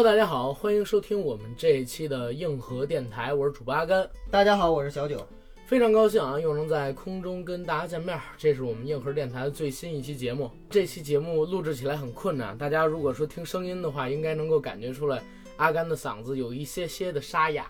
Hello，大家好，欢迎收听我们这一期的硬核电台，我是主播阿甘。大家好，我是小九。非常高兴啊，又能在空中跟大家见面。这是我们硬核电台的最新一期节目。这期节目录制起来很困难，大家如果说听声音的话，应该能够感觉出来阿甘的嗓子有一些些的沙哑。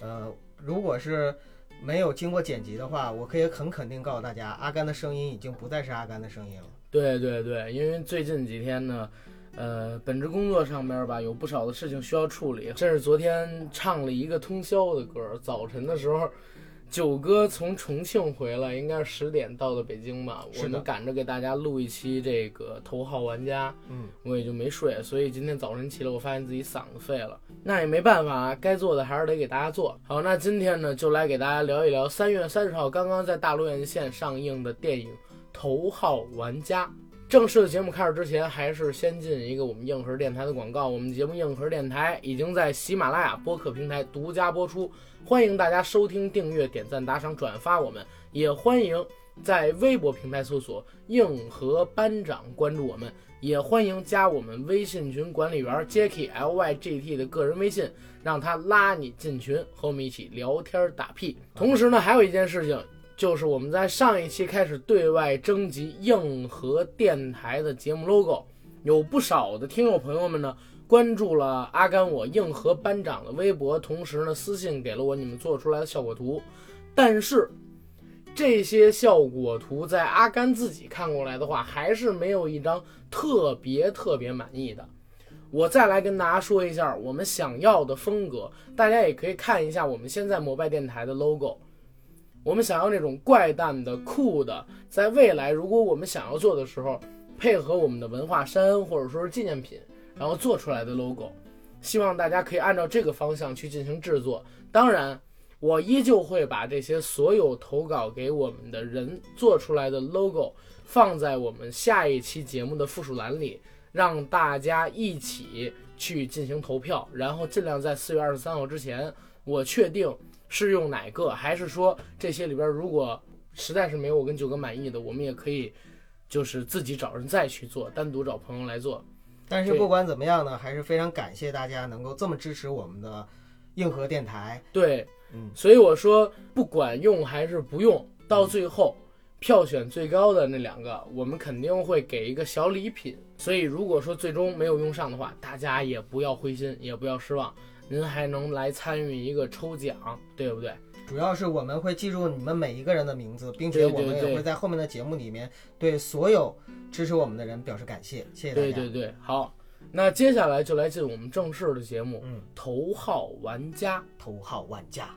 呃，如果是没有经过剪辑的话，我可以很肯定告诉大家，阿甘的声音已经不再是阿甘的声音了。对对对，因为最近几天呢，呃，本职工作上边吧，有不少的事情需要处理。这是昨天唱了一个通宵的歌，早晨的时候。九哥从重庆回来，应该是十点到的北京吧。我们赶着给大家录一期这个头号玩家，嗯，我也就没睡，所以今天早晨起来，我发现自己嗓子废了。那也没办法，该做的还是得给大家做好。那今天呢，就来给大家聊一聊三月三十号刚刚在大陆院线上映的电影《头号玩家》。正式的节目开始之前，还是先进一个我们硬核电台的广告。我们节目硬核电台已经在喜马拉雅播客平台独家播出，欢迎大家收听、订阅、点赞、打赏、转发。我们也欢迎在微博平台搜索“硬核班长”关注我们，也欢迎加我们微信群管理员 Jacky L Y G T 的个人微信，让他拉你进群，和我们一起聊天打屁。同时呢，还有一件事情。就是我们在上一期开始对外征集硬核电台的节目 logo，有不少的听友朋友们呢关注了阿甘我硬核班长的微博，同时呢私信给了我你们做出来的效果图，但是这些效果图在阿甘自己看过来的话，还是没有一张特别特别满意的。我再来跟大家说一下我们想要的风格，大家也可以看一下我们现在摩拜电台的 logo。我们想要那种怪诞的、酷的，在未来如果我们想要做的时候，配合我们的文化衫或者说是纪念品，然后做出来的 logo，希望大家可以按照这个方向去进行制作。当然，我依旧会把这些所有投稿给我们的人做出来的 logo 放在我们下一期节目的附属栏里，让大家一起去进行投票，然后尽量在四月二十三号之前，我确定。是用哪个？还是说这些里边，如果实在是没有我跟九哥满意的，我们也可以就是自己找人再去做，单独找朋友来做。但是不管怎么样呢，还是非常感谢大家能够这么支持我们的硬核电台。对，嗯，所以我说不管用还是不用，到最后票选最高的那两个，我们肯定会给一个小礼品。所以如果说最终没有用上的话，大家也不要灰心，也不要失望。您还能来参与一个抽奖，对不对？主要是我们会记住你们每一个人的名字，并且我们也会在后面的节目里面对所有支持我们的人表示感谢。谢谢大家。对对对，好，那接下来就来进我们正式的节目。嗯，头号玩家，头号玩家，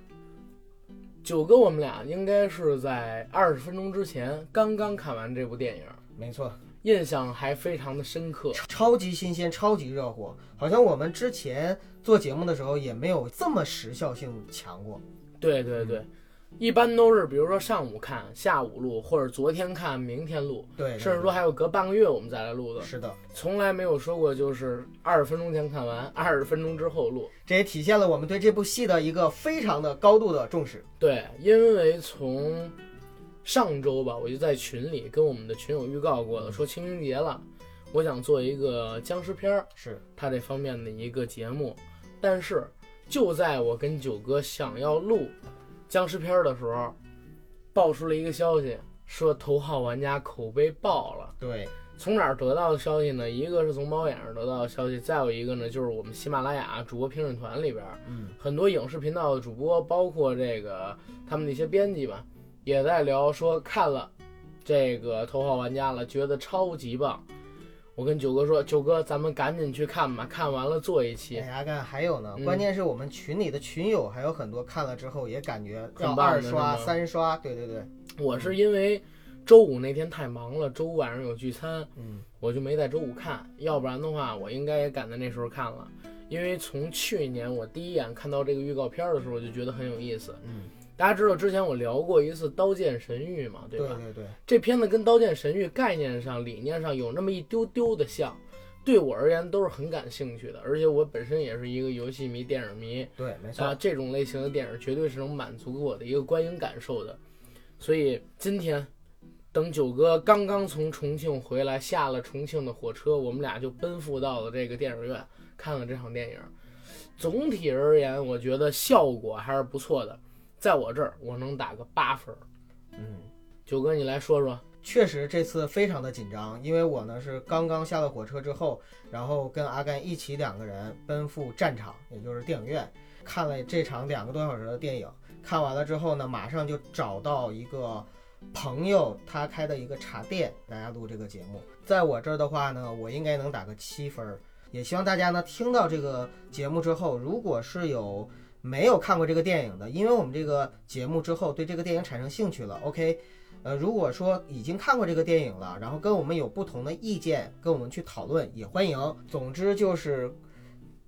九哥，我们俩应该是在二十分钟之前刚刚看完这部电影。没错。印象还非常的深刻，超级新鲜，超级热火，好像我们之前做节目的时候也没有这么时效性强过。对对对，一般都是比如说上午看，下午录，或者昨天看，明天录，对，甚至说还有隔半个月我们再来录的。是的，从来没有说过就是二十分钟前看完，二十分钟之后录。这也体现了我们对这部戏的一个非常的高度的重视。对，因为从。上周吧，我就在群里跟我们的群友预告过了，说清明节了，我想做一个僵尸片儿，是他这方面的一个节目。但是就在我跟九哥想要录僵尸片儿的时候，爆出了一个消息，说头号玩家口碑爆了。对，从哪儿得到的消息呢？一个是从猫眼上得到的消息，再有一个呢，就是我们喜马拉雅主播评审团里边，嗯，很多影视频道的主播，包括这个他们那些编辑吧。也在聊说看了这个头号玩家了，觉得超级棒。我跟九哥说，九哥咱们赶紧去看吧，看完了做一期。哎呀，干还有呢，关键是我们群里的群友还有很多看了之后也感觉要二刷三刷。对对对，我是因为周五那天太忙了，周五晚上有聚餐，嗯，我就没在周五看，要不然的话我应该也赶在那时候看了。因为从去年我第一眼看到这个预告片的时候，我就觉得很有意思，嗯。大家知道之前我聊过一次《刀剑神域》嘛，对吧？对对对，这片子跟《刀剑神域》概念上、理念上有那么一丢丢的像，对我而言都是很感兴趣的。而且我本身也是一个游戏迷、电影迷，对，没错。啊，这种类型的电影绝对是能满足我的一个观影感受的。所以今天，等九哥刚刚从重庆回来，下了重庆的火车，我们俩就奔赴到了这个电影院，看了这场电影。总体而言，我觉得效果还是不错的，在我这儿我能打个八分。嗯，九哥你来说说。确实这次非常的紧张，因为我呢是刚刚下了火车之后，然后跟阿甘一起两个人奔赴战场，也就是电影院，看了这场两个多小时的电影。看完了之后呢，马上就找到一个朋友他开的一个茶店，大家录这个节目。在我这儿的话呢，我应该能打个七分。也希望大家呢听到这个节目之后，如果是有没有看过这个电影的，因为我们这个节目之后对这个电影产生兴趣了，OK。呃，如果说已经看过这个电影了，然后跟我们有不同的意见，跟我们去讨论也欢迎。总之就是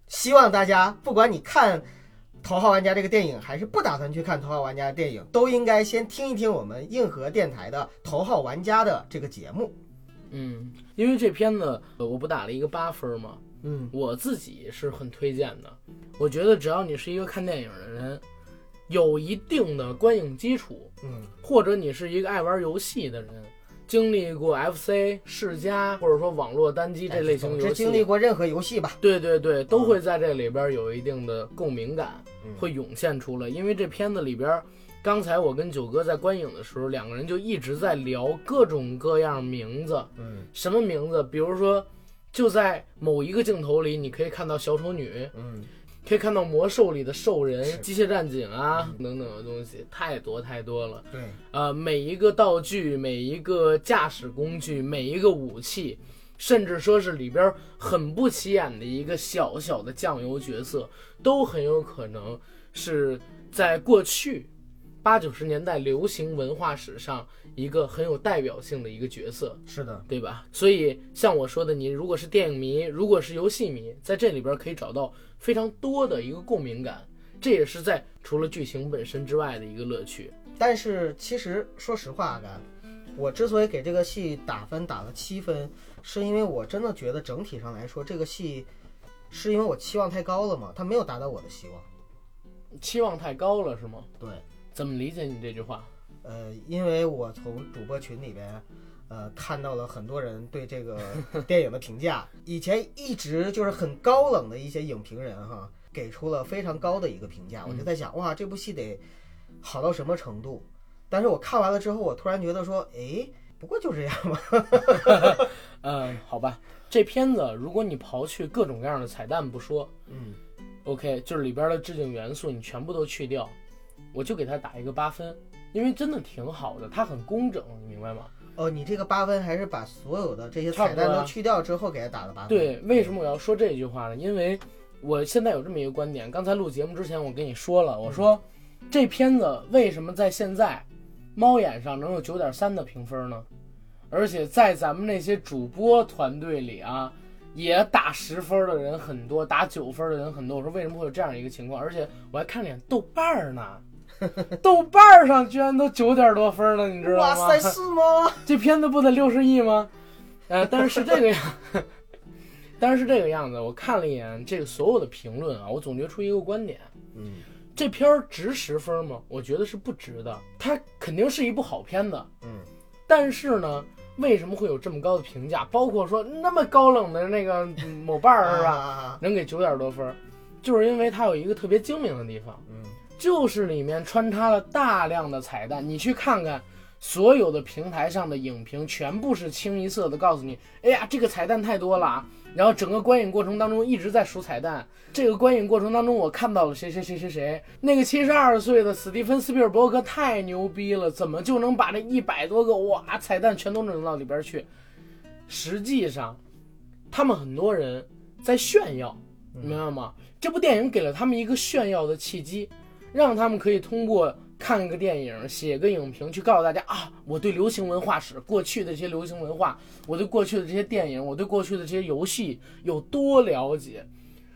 希望大家，不管你看《头号玩家》这个电影，还是不打算去看《头号玩家》的电影，都应该先听一听我们硬核电台的《头号玩家》的这个节目。嗯，因为这片子我不打了一个八分吗？嗯，我自己是很推荐的。我觉得只要你是一个看电影的人。有一定的观影基础，嗯，或者你是一个爱玩游戏的人，经历过 FC 世嘉或者说网络单机这类型游戏，经历过任何游戏吧？对对对，都会在这里边有一定的共鸣感，会涌现出来。因为这片子里边，刚才我跟九哥在观影的时候，两个人就一直在聊各种各样名字，嗯，什么名字？比如说，就在某一个镜头里，你可以看到小丑女，嗯。可以看到魔兽里的兽人、机械战警啊等等的东西，太多太多了。对，呃，每一个道具、每一个驾驶工具、每一个武器，甚至说是里边很不起眼的一个小小的酱油角色，都很有可能是在过去八九十年代流行文化史上一个很有代表性的一个角色。是的，对吧？所以像我说的，你如果是电影迷，如果是游戏迷，在这里边可以找到。非常多的一个共鸣感，这也是在除了剧情本身之外的一个乐趣。但是其实说实话，阿甘，我之所以给这个戏打分打了七分，是因为我真的觉得整体上来说，这个戏是因为我期望太高了嘛，它没有达到我的希望。期望太高了是吗？对。怎么理解你这句话？呃，因为我从主播群里边。呃，看到了很多人对这个 电影的评价，以前一直就是很高冷的一些影评人哈，给出了非常高的一个评价。我就在想，哇，这部戏得好到什么程度？但是我看完了之后，我突然觉得说，哎，不过就这样吧。嗯，好吧，这片子如果你刨去各种各样的彩蛋不说，嗯，OK，就是里边的致敬元素你全部都去掉，我就给它打一个八分，因为真的挺好的，它很工整，你明白吗？哦，你这个八分还是把所有的这些彩蛋都去掉之后给它打的八分。对，为什么我要说这句话呢？因为我现在有这么一个观点，刚才录节目之前我跟你说了，我说这片子为什么在现在猫眼上能有九点三的评分呢？而且在咱们那些主播团队里啊，也打十分的人很多，打九分的人很多。我说为什么会有这样一个情况？而且我还看了眼豆瓣呢。豆瓣上居然都九点多分了，你知道吗？哇塞，是吗？这片子不得六十亿吗？呃，但是是这个样，但是是这个样子。我看了一眼这个所有的评论啊，我总结出一个观点，嗯，这片儿值十分吗？我觉得是不值的。它肯定是一部好片子，嗯，但是呢，为什么会有这么高的评价？包括说那么高冷的那个某瓣儿是吧，能给九点多分，就是因为它有一个特别精明的地方，嗯。就是里面穿插了大量的彩蛋，你去看看，所有的平台上的影评全部是清一色的告诉你，哎呀，这个彩蛋太多了。然后整个观影过程当中一直在数彩蛋。这个观影过程当中，我看到了谁谁谁谁谁，那个七十二岁的史蒂芬斯皮尔伯格太牛逼了，怎么就能把这一百多个哇彩蛋全都整到里边去？实际上，他们很多人在炫耀，明白吗？这部电影给了他们一个炫耀的契机。让他们可以通过看个电影、写个影评，去告诉大家啊，我对流行文化史、过去的这些流行文化，我对过去的这些电影，我对过去的这些游戏有多了解。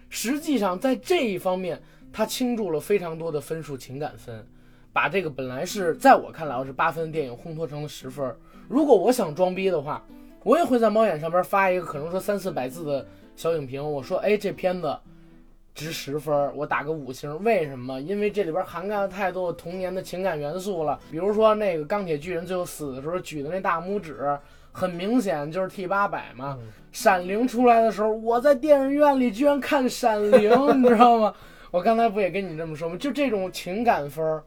实际上，在这一方面，他倾注了非常多的分数、情感分，把这个本来是在我看来我是八分的电影烘托成了十分。如果我想装逼的话，我也会在猫眼上边发一个可能说三四百字的小影评，我说，哎，这片子。值十分，我打个五星。为什么？因为这里边涵盖了太多童年的情感元素了。比如说那个钢铁巨人最后死的时候举的那大拇指，很明显就是 T 八百嘛。嗯闪灵出来的时候，我在电影院里居然看闪灵，你知道吗？我刚才不也跟你这么说吗？就这种情感分儿，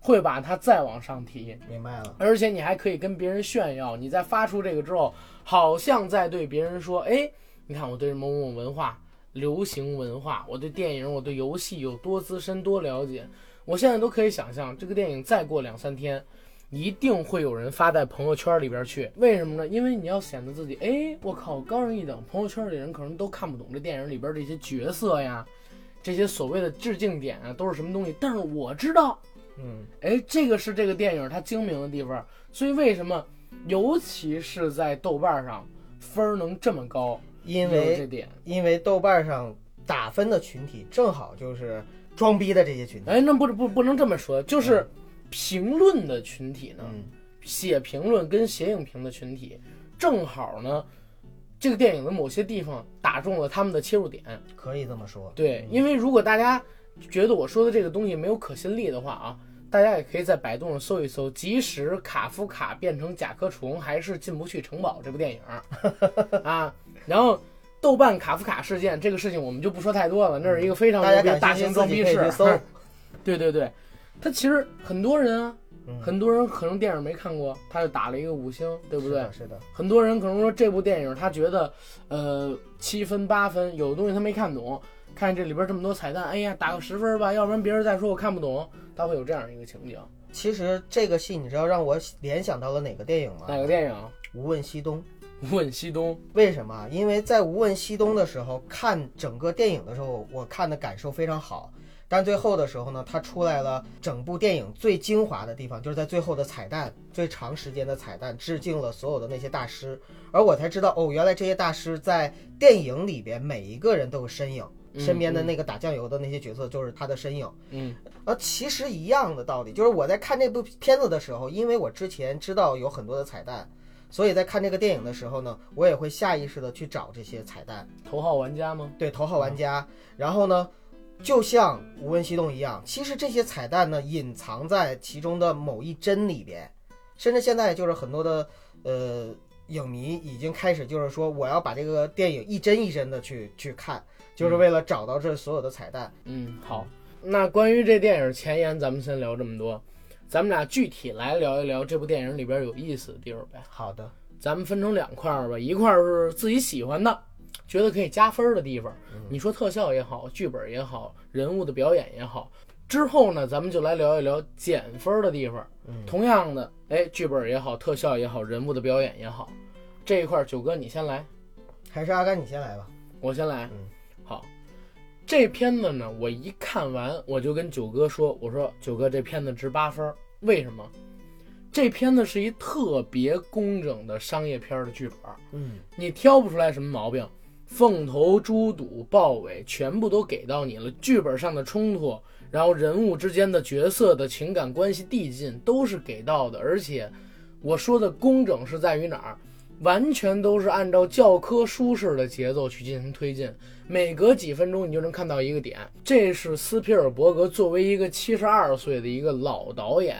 会把它再往上提，明白了。而且你还可以跟别人炫耀。你在发出这个之后，好像在对别人说：“哎，你看我对某某文化、流行文化，我对电影、我对游戏有多资深、多了解。”我现在都可以想象，这个电影再过两三天，一定会有人发在朋友圈里边去。为什么呢？因为你要显得自己，哎，我靠，高人一等。朋友圈里人可能都看不懂这电影里边这些角色呀，这些所谓的致敬点啊，都是什么东西。但是我知道，嗯，哎，这个是这个电影它精明的地方。所以为什么，尤其是在豆瓣上分儿能这么高，因为点。因为豆瓣上打分的群体正好就是装逼的这些群体。哎，那不不不能这么说，就是评论的群体呢。嗯，写评论跟写影评的群体，正好呢，这个电影的某些地方打中了他们的切入点。可以这么说。对，因为如果大家觉得我说的这个东西没有可信力的话啊，大家也可以在百度上搜一搜，即使卡夫卡变成甲壳虫，还是进不去城堡这部电影 啊。然后豆瓣卡夫卡事件这个事情我们就不说太多了，那是一个非常大型装逼事自己可以去。搜。对对对，他其实很多人啊，嗯很多人可能电影没看过，他就打了一个五星，对不对？是的，是的。很多人可能说这部电影他觉得，呃，七分八分，有的东西他没看懂，看这里边这么多彩蛋，哎呀，打个十分吧，要不然别人再说我看不懂，他会有这样一个情景。其实这个戏，你知道让我联想到了哪个电影吗？哪个电影？无问西东。问西东。为什么？因为在《无问西东》的时候，看整个电影的时候，我看的感受非常好。但最后的时候呢，它出来了整部电影最精华的地方，就是在最后的彩蛋，最长时间的彩蛋，致敬了所有的那些大师。而我才知道，哦，原来这些大师在电影里边每一个人都有身影，身边的那个打酱油的那些角色就是他的身影。嗯呃，其实一样的道理，就是我在看这部片子的时候，因为我之前知道有很多的彩蛋，所以在看这个电影的时候呢，我也会下意识的去找这些彩蛋，头号玩家吗？对头号玩家。然后呢，就像无问西东一样，其实这些彩蛋呢隐藏在其中的某一帧里边，甚至现在就是很多的呃影迷已经开始就是说，我要把这个电影一帧一帧的去去看，就是为了找到这所有的彩蛋。嗯，好。那关于这电影前言，咱们先聊这么多，咱们俩具体来聊一聊这部电影里边有意思的地方呗。好的，咱们分成两块儿吧，一块儿是自己喜欢的，觉得可以加分儿的地方，你说特效也好，剧本也好，人物的表演也好。之后呢，咱们就来聊一聊减分儿的地方。嗯同样的，哎，剧本也好，特效也好，人物的表演也好，这一块儿九哥你先来，还是阿甘你先来吧。我先来。嗯好，这片子呢，我一看完我就跟九哥说，我说九哥这片子值八分，为什么？这片子是一特别工整的商业片儿的剧本儿。嗯你挑不出来什么毛病，凤头猪肚豹尾全部都给到你了，剧本上的冲突，然后人物之间的角色的情感关系递进都是给到的，而且我说的工整是在于哪儿？完全都是按照教科书式的节奏去进行推进，每隔几分钟你就能看到一个点。这是斯皮尔伯格作为一个七十二岁的一个老导演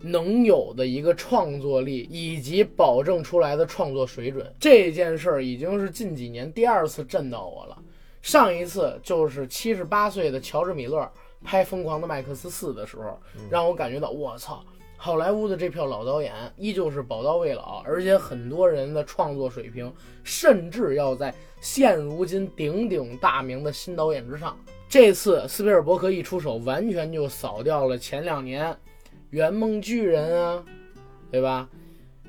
能有的一个创作力以及保证出来的创作水准。这件事儿已经是近几年第二次震到我了。上一次就是七十八岁的乔治·米勒拍《疯狂的麦克斯四》的时候，让我感觉到我操，好莱坞的这票老导演依旧是宝刀未老，而且很多人的创作水平甚至要在现如今鼎鼎大名的新导演之上。这次斯皮尔伯格一出手，完全就扫掉了前两年《圆梦巨人》啊，对吧？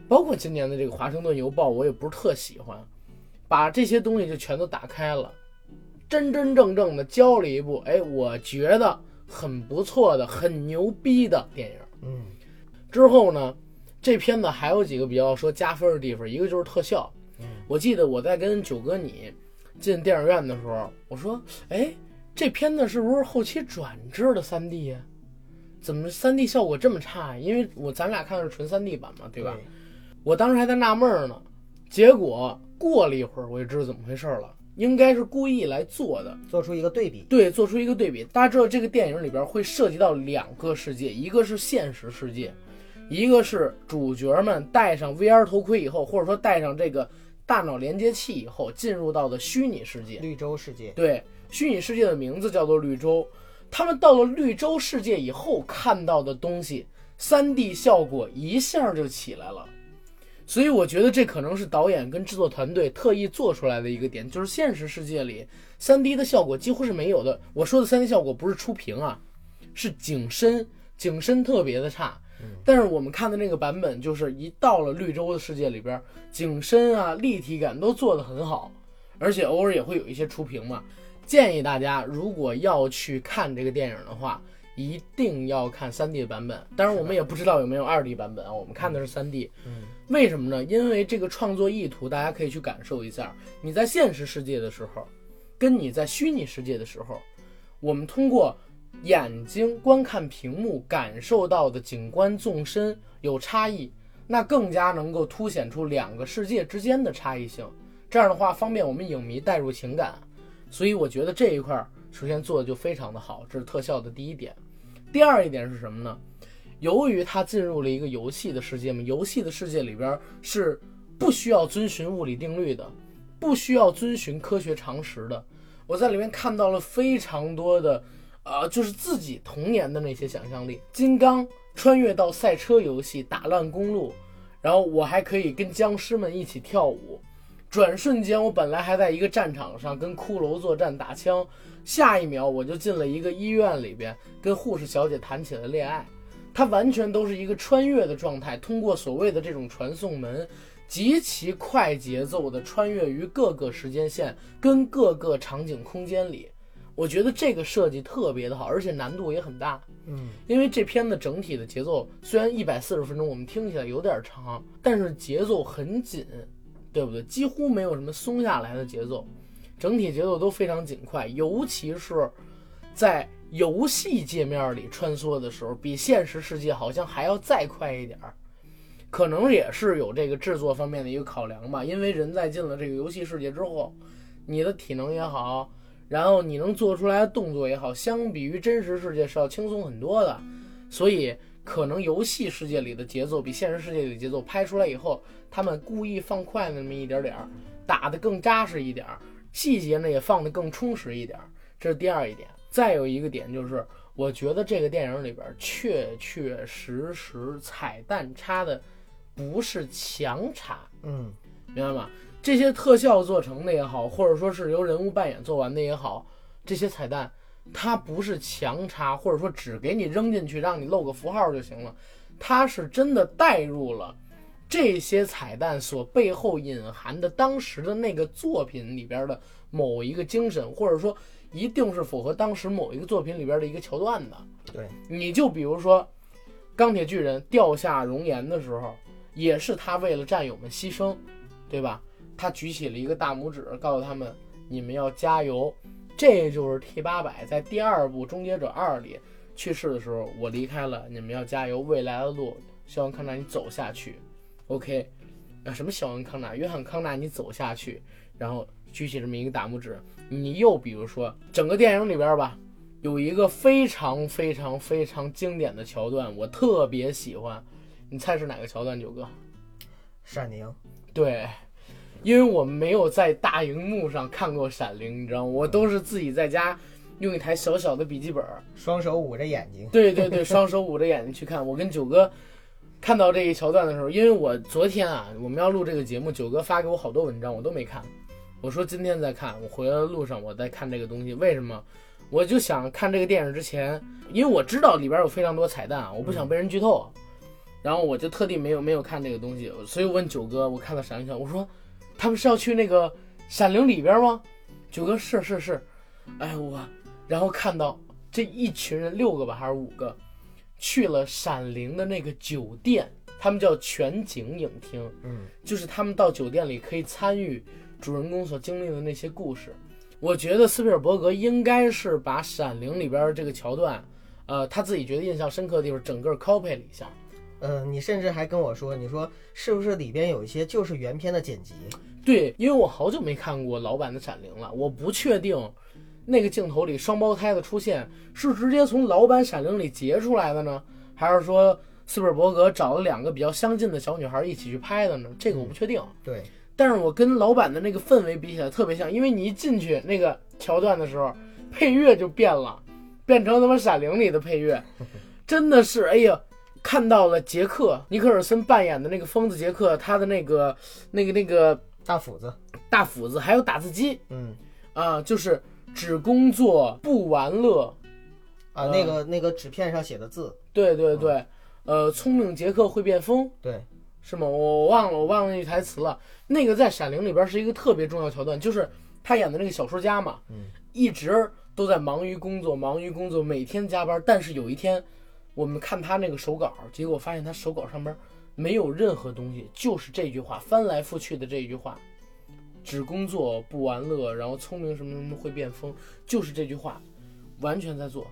包括今年的这个《华盛顿邮报》，我也不是特喜欢，把这些东西就全都打开了，真真正正的教了一部，哎，我觉得很不错的、很牛逼的电影。嗯之后呢，这片子还有几个比较说加分的地方，一个就是特效。嗯我记得我在跟九哥你进电影院的时候，我说，哎，这片子是不是后期转制的三 D 呀？怎么三 D 效果这么差呀？因为我咱俩看的是纯三 D 版嘛，对吧？我当时还在纳闷儿呢，结果过了一会儿我就知道怎么回事了，应该是故意来做的。做出一个对比。对，做出一个对比。大家知道这个电影里边会涉及到两个世界，一个是现实世界，一个是主角们戴上 VR 头盔以后，或者说戴上这个大脑连接器以后，进入到的虚拟世界。绿洲世界，对，虚拟世界的名字叫做绿洲。他们到了绿洲世界以后看到的东西，3D 效果一下就起来了。所以我觉得这可能是导演跟制作团队特意做出来的一个点，就是现实世界里 3D 的效果几乎是没有的。我说的 3D 效果不是出屏啊，是景深，景深特别的差。但是我们看的那个版本，就是一到了绿洲的世界里边，景深啊、立体感都做得很好，而且偶尔也会有一些出屏嘛。建议大家如果要去看这个电影的话，一定要看 3D 的版本。当然，我们也不知道有没有 2D 版本啊，我们看的是 3D。嗯，为什么呢？因为这个创作意图，大家可以去感受一下。你在现实世界的时候，跟你在虚拟世界的时候，我们通过眼睛观看屏幕感受到的景观纵深有差异，那更加能够凸显出两个世界之间的差异性。这样的话，方便我们影迷带入情感。所以我觉得这一块首先做的就非常的好，这是特效的第一点。第二一点是什么呢？由于它进入了一个游戏的世界嘛，游戏的世界里边是不需要遵循物理定律的，不需要遵循科学常识的。我在里面看到了非常多的，呃，就是自己童年的那些想象力。金刚穿越到赛车游戏，打烂公路，然后我还可以跟僵尸们一起跳舞。转瞬间，我本来还在一个战场上跟骷髅作战打枪，下一秒我就进了一个医院里边，跟护士小姐谈起了恋爱。它完全都是一个穿越的状态，通过所谓的这种传送门，极其快节奏的穿越于各个时间线跟各个场景空间里。我觉得这个设计特别的好，而且难度也很大。嗯，因为这片子整体的节奏虽然一百四十分钟，我们听起来有点长，但是节奏很紧。对不对？几乎没有什么松下来的节奏，整体节奏都非常紧快，尤其是在游戏界面里穿梭的时候，比现实世界好像还要再快一点儿。可能也是有这个制作方面的一个考量吧，因为人在进了这个游戏世界之后，你的体能也好，然后你能做出来的动作也好，相比于真实世界是要轻松很多的，所以。可能游戏世界里的节奏比现实世界里的节奏拍出来以后，他们故意放快那么一点点儿，打得更扎实一点儿，细节呢也放得更充实一点儿，这是第二一点。再有一个点就是，我觉得这个电影里边确确实实彩蛋插的不是强插，嗯，明白吗？这些特效做成的也好，或者说是由人物扮演做完的也好，这些彩蛋。它不是强插，或者说只给你扔进去让你露个符号就行了，它是真的带入了这些彩蛋所背后隐含的当时的那个作品里边的某一个精神，或者说一定是符合当时某一个作品里边的一个桥段的。对，你就比如说钢铁巨人掉下熔岩的时候，也是他为了战友们牺牲，对吧？他举起了一个大拇指，告诉他们你们要加油。这就是 T 八百在第二部《终结者二》里去世的时候，我离开了，你们要加油，未来的路，肖恩康纳你走下去，OK，啊什么肖恩康纳，约翰康纳你走下去，然后举起这么一个大拇指。你又比如说整个电影里边吧，有一个非常非常非常经典的桥段，我特别喜欢，你猜是哪个桥段？九哥，闪灵，对。因为我没有在大荧幕上看过《闪灵》，你知道吗？我都是自己在家用一台小小的笔记本，双手捂着眼睛。对对对，双手捂着眼睛去看。我跟九哥看到这一桥段的时候，因为我昨天啊，我们要录这个节目，九哥发给我好多文章，我都没看。我说今天再看，我回来的路上我在看这个东西。为什么？我就想看这个电影之前，因为我知道里边有非常多彩蛋，我不想被人剧透，然后我就特地没有没有看这个东西。所以我问九哥，我看到《闪灵》，我说。他们是要去那个闪灵里边吗？九哥是是是，哎我，然后看到这一群人六个吧还是五个，去了闪灵的那个酒店，他们叫全景影厅，嗯，就是他们到酒店里可以参与主人公所经历的那些故事。我觉得斯皮尔伯格应该是把闪灵里边这个桥段，呃，他自己觉得印象深刻的地方，整个 copy 了一下。嗯，你甚至还跟我说，你说是不是里边有一些就是原片的剪辑？对，因为我好久没看过老版的《闪灵》了，我不确定那个镜头里双胞胎的出现是直接从老版《闪灵》里截出来的呢，还是说斯皮尔伯格找了两个比较相近的小女孩一起去拍的呢？这个我不确定。对，但是我跟老版的那个氛围比起来特别像，因为你一进去那个桥段的时候，配乐就变了，变成他妈《闪灵》里的配乐，真的是哎呀，看到了杰克尼克尔森扮演的那个疯子杰克，他的那个那个那个大斧子，大斧子，还有打字机嗯啊，就是只工作不玩乐，啊，嗯那个那个纸片上写的字，对对对，呃，聪明杰克会变疯。对，是吗？我我忘了，我忘了那句台词了。那个在《闪灵》里边是一个特别重要桥段，就是他演的那个小说家嘛，嗯，一直都在忙于工作，忙于工作，每天加班。但是有一天，我们看他那个手稿，结果发现他手稿上边没有任何东西，就是这句话，翻来覆去的这句话，只工作不玩乐，然后聪明什么什么会变疯，就是这句话，完全在做。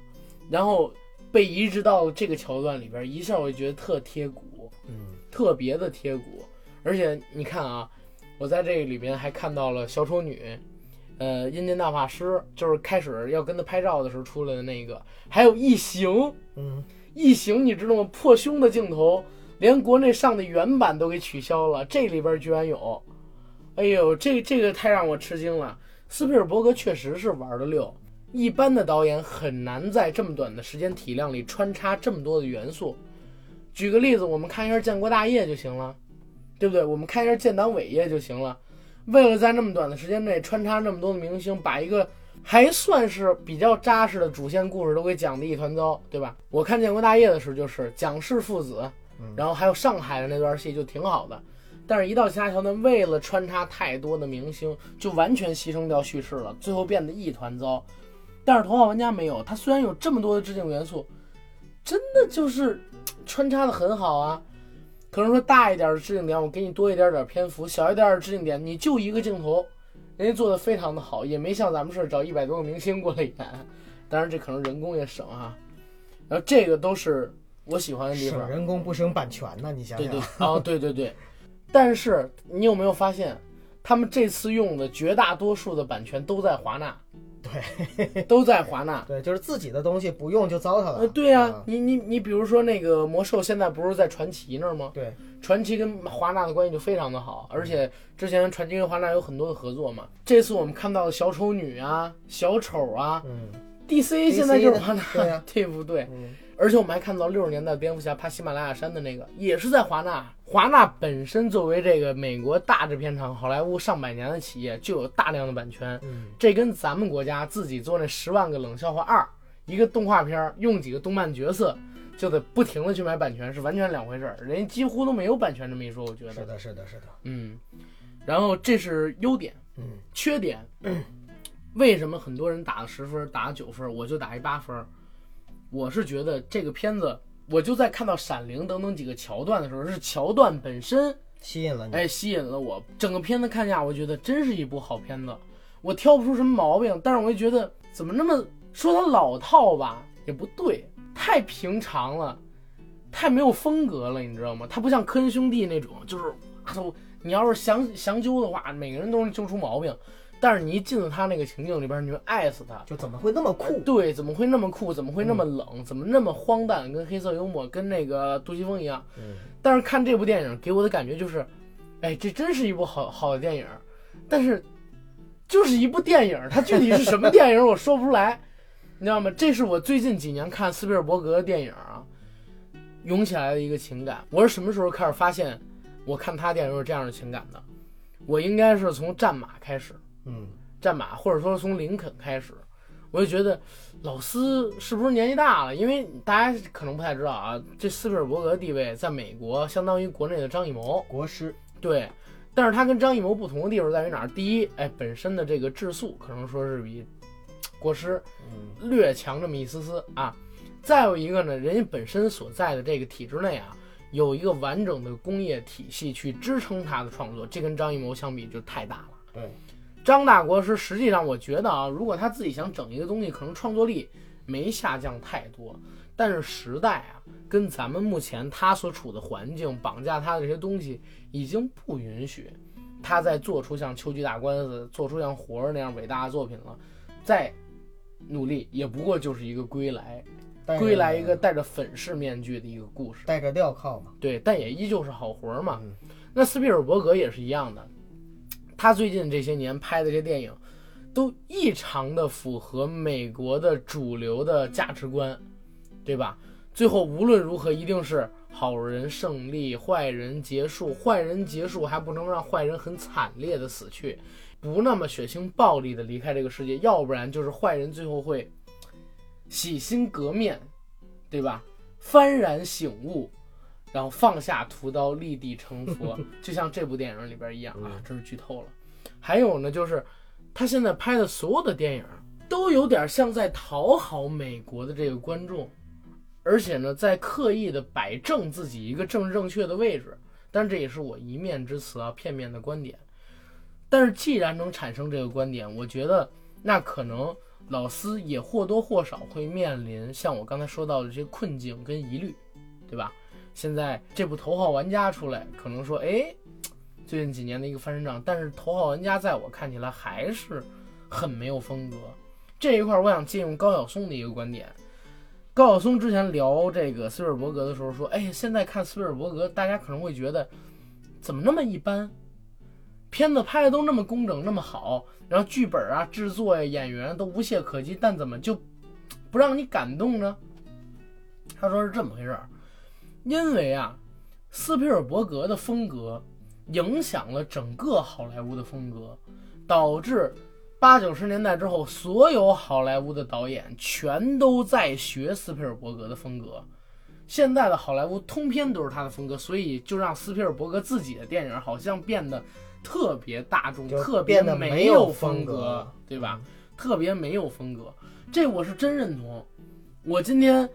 然后被移植到这个桥段里边，一下我就觉得特贴骨。嗯特别的贴骨，而且你看啊，我在这个里边还看到了小丑女，呃，阴间大法师，就是开始要跟他拍照的时候出来的那个，还有异形，嗯，异形你知道吗？破胸的镜头，连国内上的原版都给取消了，这里边居然有，哎呦，这这个太让我吃惊了。斯皮尔伯格确实是玩的溜，一般的导演很难在这么短的时间体量里穿插这么多的元素。举个例子，我们看一下建国大业就行了，对不对？我们看一下建党伟业就行了。为了在那么短的时间内穿插那么多的明星，把一个还算是比较扎实的主线故事都给讲的一团糟，对吧？我看建国大业的时候就是蒋氏父子，然后还有上海的那段戏就挺好的，但是一到其他桥段，为了穿插太多的明星，就完全牺牲掉叙事了，最后变得一团糟。但是《头号玩家》没有，它虽然有这么多的致敬元素，真的就是穿插的很好啊。可能说大一点的致敬点，我给你多一点点篇幅；小一点的致敬点，你就一个镜头，人家做的非常的好，也没像咱们似的找一百多个明星过来演。当然，这可能人工也省啊。然后这个都是我喜欢的地方省。人工不省版权呢，你想对想，对，哦，对对对。但是你有没有发现，他们这次用的绝大多数的版权都在华纳，对，都在华纳。对，就是自己的东西不用就糟蹋了。呃，对呀、啊你你你比如说那个魔兽，现在不是在传奇那儿吗？对，传奇跟华纳的关系就非常的好，而且之前传奇跟华纳有很多的合作嘛。这次我们看到的小丑女啊、小丑啊嗯，DC 现在就是华纳，对不对？嗯，而且我们还看到六十年代蝙蝠侠爬喜马拉雅山的那个，也是在华纳。华纳本身作为这个美国大制片厂、好莱坞上百年的企业，就有大量的版权。嗯，这跟咱们国家自己做那《十万个冷笑话二》一个动画片儿，用几个动漫角色，就得不停的去买版权，是完全两回事儿。人家几乎都没有版权这么一说，我觉得。是的，是的，是的，嗯，然后这是优点，嗯，缺点，为什么很多人打了十分，打了九分，我就打一八分？我是觉得这个片子，我就在看到《闪灵》等等几个桥段的时候，是桥段本身，吸引了你。哎，吸引了我。整个片子看下，我觉得真是一部好片子，我挑不出什么毛病，但是我就觉得怎么那么说它老套吧，也不对，太平常了，太没有风格了，你知道吗？它不像科恩兄弟那种，就是啊你要是详详究的话，每个人都能揪出毛病，但是你一进了他那个情境里边，你就爱死他。就怎么会那么酷？对，怎么会那么酷？怎么会那么冷？怎么那么荒诞？跟黑色幽默，跟那个杜琪峰一样。嗯，但是看这部电影给我的感觉就是，哎，这真是一部好好的电影，但是就是一部电影，它具体是什么电影我说不出来，你知道吗？这是我最近几年看斯皮尔伯格的电影啊，涌起来的一个情感。我是什么时候开始发现我看他电影有这样的情感的？我应该是从《战马》开始，嗯，战马，或者说从林肯开始，我就觉得老斯是不是年纪大了？因为大家可能不太知道啊，这斯皮尔伯格地位在美国相当于国内的张艺谋，国师，对。但是他跟张艺谋不同的地方在于哪儿？第一，哎，本身的这个质素可能说是比国师嗯略强这么一丝丝啊。再有一个呢，人家本身所在的这个体制内啊，有一个完整的工业体系去支撑他的创作，这跟张艺谋相比就太大了。对，张大国师实际上我觉得啊，如果他自己想整一个东西，可能创作力没下降太多，但是时代啊，跟咱们目前他所处的环境绑架他的这些东西，已经不允许他再做出像《秋菊打官司》、做出像《活儿》那样伟大的作品了。再努力，也不过就是一个归来。归来一个戴着粉饰面具的一个故事。戴着镣铐嘛，对，但也依旧是好活儿嘛嗯。那斯皮尔伯格也是一样的，他最近这些年拍的这些电影，都异常的符合美国的主流的价值观，对吧？最后无论如何，一定是好人胜利，坏人结束。坏人结束还不能让坏人很惨烈的死去，不那么血腥暴力的离开这个世界，要不然就是坏人最后会洗心革面，对吧？幡然醒悟，然后放下屠刀，立地成佛，就像这部电影里边一样啊，这是剧透了。还有呢，就是他现在拍的所有的电影都有点像在讨好美国的这个观众，而且呢，在刻意的摆正自己一个政治正确的位置。但这也是我一面之词啊，片面的观点。但是既然能产生这个观点，我觉得那可能老斯也或多或少会面临像我刚才说到的这些困境跟疑虑，对吧？现在这部《头号玩家》出来，可能说，哎，最近几年的一个翻身仗，但是《头号玩家》在我看起来还是很没有风格。这一块，我想借用高晓松的一个观点。高晓松之前聊这个斯皮尔伯格的时候说，哎，现在看斯皮尔伯格，大家可能会觉得怎么那么一般，片子拍的都那么工整，那么好，然后剧本啊、制作呀、演员都无懈可击，但怎么就不让你感动呢？他说是这么回事儿，因为啊，斯皮尔伯格的风格影响了整个好莱坞的风格，导致八九十年代之后，所有好莱坞的导演全都在学斯皮尔伯格的风格。现在的好莱坞通篇都是他的风格，所以就让斯皮尔伯格自己的电影好像变得特别大众，特别没没有风风格对吧？特别没有风格，这我是真认同。我今天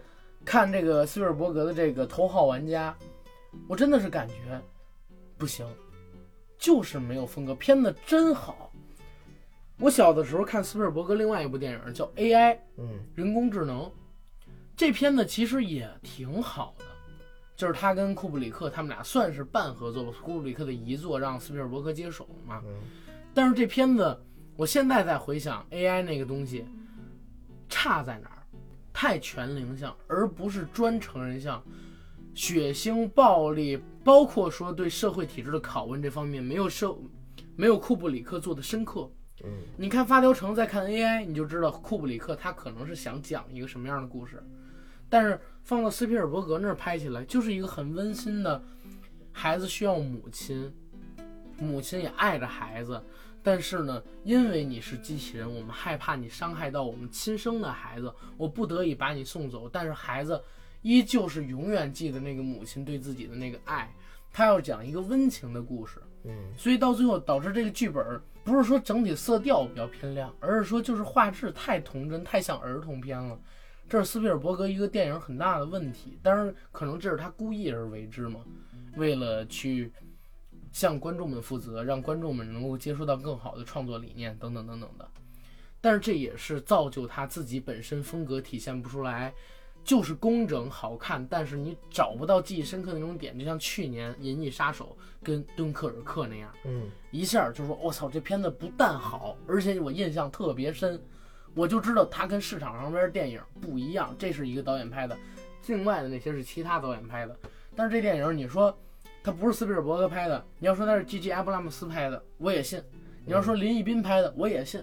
看这个斯皮尔伯格的这个《头号玩家》，我真的是感觉不行，就是没有风格。片子真好。我小的时候看斯皮尔伯格另外一部电影叫《AI》，嗯人工智能，这片子其实也挺好的，就是他跟库布里克他们俩算是半合作吧，库布里克的遗作让斯皮尔伯格接手嘛。嗯但是这片子，我现在在回想 AI 那个东西，差在哪儿？太全龄向，而不是专成人向，血腥暴力，包括说对社会体制的拷问这方面，没有社，没有库布里克做的深刻。嗯你看《发条城》，再看 AI，你就知道库布里克他可能是想讲一个什么样的故事。但是放到斯皮尔伯格那儿拍起来，就是一个很温馨的，孩子需要母亲，母亲也爱着孩子，但是呢，因为你是机器人，我们害怕你伤害到我们亲生的孩子，我不得已把你送走，但是孩子依旧是永远记得那个母亲对自己的那个爱。他要讲一个温情的故事，嗯所以到最后导致这个剧本儿不是说整体色调比较偏亮，而是说就是画质太童真，太像儿童片了。这是斯皮尔伯格一个电影很大的问题，当然可能这是他故意而为之嘛，为了去向观众们负责，让观众们能够接触到更好的创作理念等等等等的。但是这也是造就他自己本身风格体现不出来，就是工整好看，但是你找不到记忆深刻的那种点，就像去年《银翼杀手》跟《敦刻尔克》那样。嗯一下就说我操，这片子不但好，而且我印象特别深，我就知道它跟市场上边的电影不一样，这是一个导演拍的，另外的那些是其他导演拍的。但是这电影你说它不是斯皮尔伯格拍的，你要说他是 G.G. 阿布拉姆斯拍的，我也信；你要说林奕斌拍的，我也信，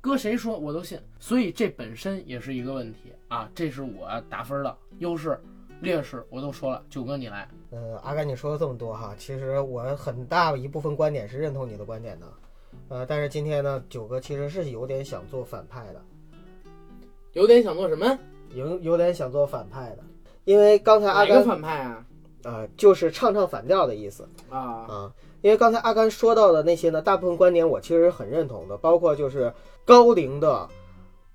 搁谁说我都信。所以这本身也是一个问题啊，这是我打分的优势、劣势，我都说了。九哥你来，呃，阿甘你说了这么多哈，其实我很大一部分观点是认同你的观点的，呃，但是今天呢，九哥其实是有点想做反派的，有点想做什么？有有点想做反派的，因为刚才阿甘反派啊？呃就是唱唱反调的意思。啊，啊，因为刚才阿甘说到的那些呢，大部分观点我其实是很认同的，包括就是高龄的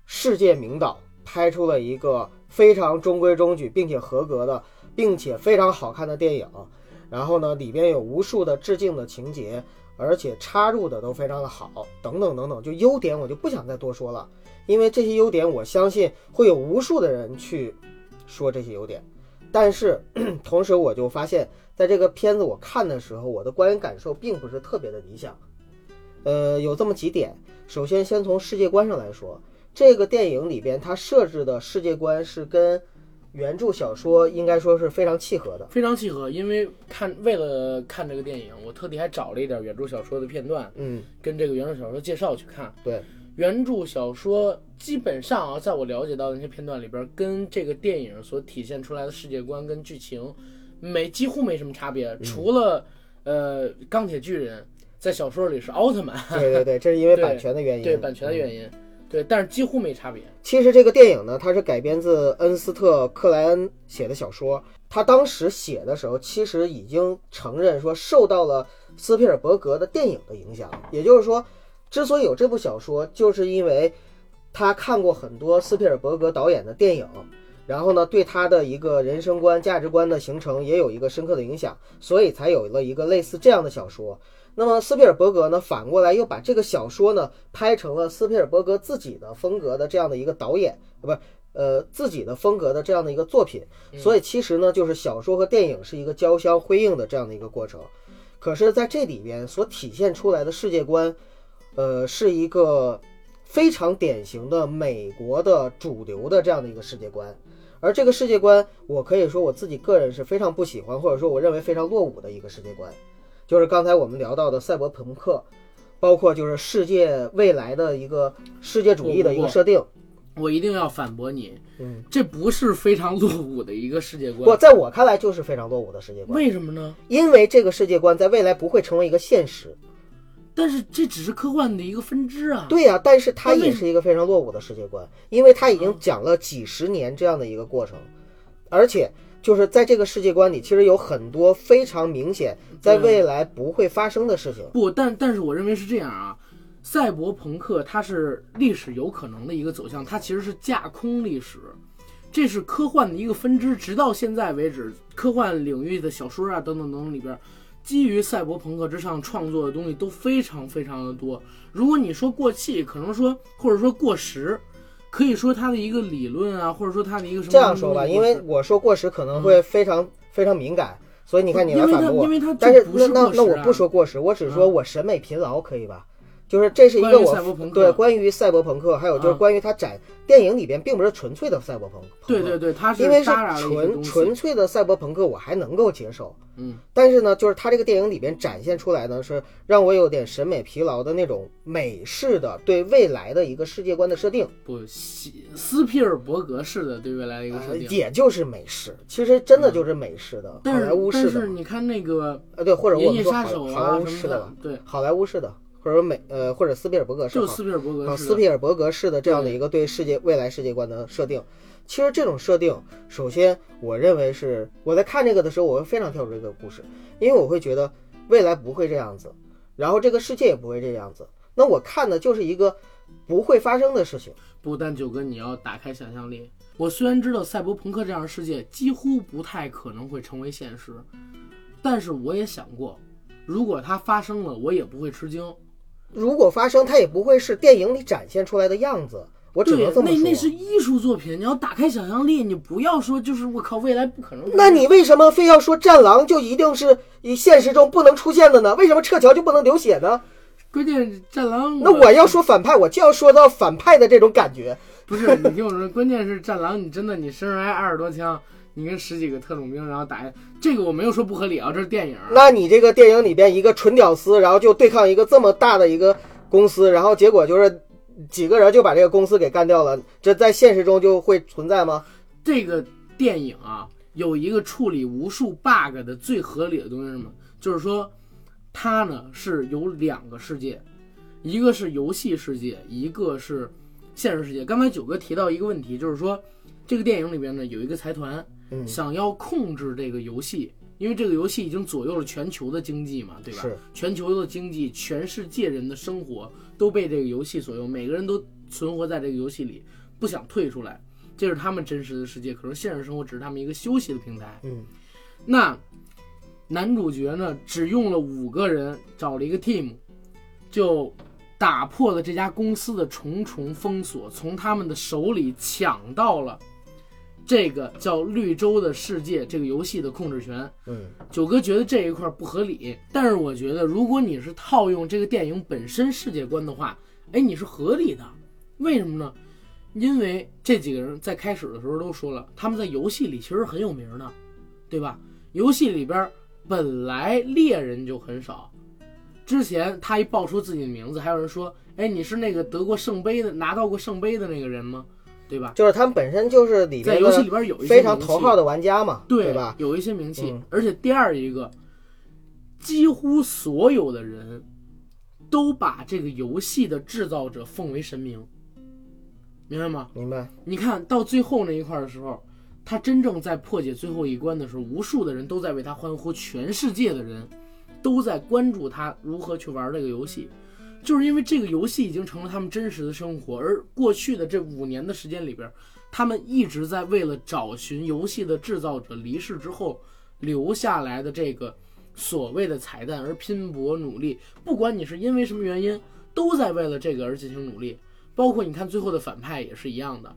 世界名导拍出了一个非常中规中矩并且合格的，并且非常好看的电影，然后呢里边有无数的致敬的情节，而且插入的都非常的好，等等等等，就优点我就不想再多说了，因为这些优点我相信会有无数的人去说这些优点，但是 同时我就发现。在这个片子我看的时候，我的观影感受并不是特别的理想。呃，有这么几点。首先，先从世界观上来说，这个电影里边它设置的世界观是跟原著小说应该说是非常契合的。非常契合。因为看为了看这个电影，我特地还找了一点原著小说的片段，嗯，跟这个原著小说介绍去看。对，原著小说基本上啊，在我了解到的那些片段里边，跟这个电影所体现出来的世界观跟剧情没几乎没什么差别，除了呃钢铁巨人在小说里是奥特曼，对对对，这是因为版权的原因。对版权的。原因，对，但是几乎没差别。其实这个电影呢，它是改编自恩斯特·克莱恩写的小说。他当时写的时候，其实已经承认说受到了斯皮尔伯格的电影的影响。也就是说，之所以有这部小说，就是因为他看过很多斯皮尔伯格导演的电影，然后呢，对他的一个人生观、价值观的形成也有一个深刻的影响，所以才有了一个类似这样的小说。那么斯皮尔伯格呢，反过来又把这个小说呢拍成了斯皮尔伯格自己的风格的这样的一个导演，呃不是呃自己的风格的这样的一个作品。所以其实呢，就是小说和电影是一个交相辉映的这样的一个过程。可是在这里边所体现出来的世界观，呃，是一个非常典型的美国的主流的这样的一个世界观。而这个世界观，我可以说我自己个人是非常不喜欢，或者说我认为非常落伍的一个世界观。就是刚才我们聊到的赛博朋克，包括就是世界未来的一个世界主义的一个设定。我一定要反驳你，嗯，这不是非常落伍的一个世界观不，观。在我看来就是非常落伍的世界观，为什么呢？因为这个世界观在未来不会成为一个现实。但是这只是科幻的一个分支啊。对呀、但是它也是一个非常落伍的世界观，因为它已经讲了几十年这样的一个过程，而且就是在这个世界观里，其实有很多非常明显在未来不会发生的事情。不，但但是我认为是这样啊，赛博朋克它是历史有可能的一个走向，它其实是架空历史，这是科幻的一个分支。直到现在为止，科幻领域的小说啊等等等等里边，基于赛博朋克之上创作的东西都非常非常的多。如果你说过气，可能说或者说过时，可以说它的一个理论啊，或者说它的一个什么这样说吧，因为我说过时可能会非常、非常敏感，所以你看你来反驳我因。为它但是这不是那那那我不说过时，我只说我审美疲劳，可以吧？就是这是一个我对关于赛博朋克，还有就是啊关于它展电影里边并不是纯粹的赛博朋克，对对对，它是因为是纯纯粹的赛博朋克，我还能够接受。嗯，但是呢，就是它这个电影里边展现出来呢，是让我有点审美疲劳的那种美式的对未来的一个世界观的设定，不，西斯皮尔伯格式的对未来的一个设呃定。也就是美式，其实真的就是美式的，好莱坞式的，是你看那个呃，对，或者《我们说好莱坞式的，，对，好莱坞式的，或者美呃或者斯皮尔伯格式好就斯皮尔伯格。斯皮尔伯格式的这样的一个对世界未来世界观的设定，其实这种设定，首先我认为是我在看这个的时候，我会非常跳出这个故事，因为我会觉得未来不会这样子，然后这个世界也不会这样子，那我看的就是一个不会发生的事情。不但九哥，你要打开想象力。我虽然知道赛博朋克这样的世界几乎不太可能会成为现实，但是我也想过，如果它发生了，我也不会吃惊。如果发生，它也不会是电影里展现出来的样子，我只能这，么那说。那是艺术作品，你要打开想象力，你不要说就是我靠，未来不可能。那你为什么非要说战狼就一定是以现实中不能出现的呢？为什么撤侨就不能流血呢？关键战狼，那我要说反派，我就要说到反派的这种感觉。不是你听我说，关键是战狼，你真的你身上挨二十多枪，你跟十几个特种兵，然后打这个我没有说不合理啊，这是电影。那你这个电影里边一个纯屌丝，然后就对抗一个这么大的一个公司，然后结果就是几个人就把这个公司给干掉了，这在现实中就会存在吗？这个电影啊，有一个处理无数 bug 的最合理的东西是什么？就是说，它呢是有两个世界，一个是游戏世界，一个是现实世界。刚才九哥提到一个问题，就是说，这个电影里边呢有一个财团嗯，想要控制这个游戏，因为这个游戏已经左右了全球的经济嘛，对吧？是全球的经济，全世界人的生活都被这个游戏左右，每个人都存活在这个游戏里，不想退出来。这是他们真实的世界，可是现实生活只是他们一个休息的平台。嗯那男主角呢，只用了五个人，找了一个 team，就打破了这家公司的重重封锁，从他们的手里抢到了这个叫绿洲的世界这个游戏的控制权。嗯九哥觉得这一块不合理，但是我觉得如果你是套用这个电影本身世界观的话，哎，你是合理的。为什么呢？因为这几个人在开始的时候都说了，他们在游戏里其实很有名的，对吧？游戏里边本来猎人就很少，之前他一报出自己的名字，还有人说：“哎，你是那个得过圣杯的、拿到过圣杯的那个人吗？”对吧？就是他们本身就是里在游戏里边有一些非常头号的玩家嘛，对吧？有一些名气，嗯而且第二一个，几乎所有的人都把这个游戏的制造者奉为神明，明白吗？明白？你看到最后那一块的时候，他真正在破解最后一关的时候，无数的人都在为他欢呼，全世界的人都在关注他如何去玩这个游戏，就是因为这个游戏已经成了他们真实的生活。而过去的这五年的时间里边，他们一直在为了找寻游戏的制造者离世之后留下来的这个所谓的彩蛋而拼搏努力。不管你是因为什么原因，都在为了这个而进行努力。包括你看最后的反派也是一样的。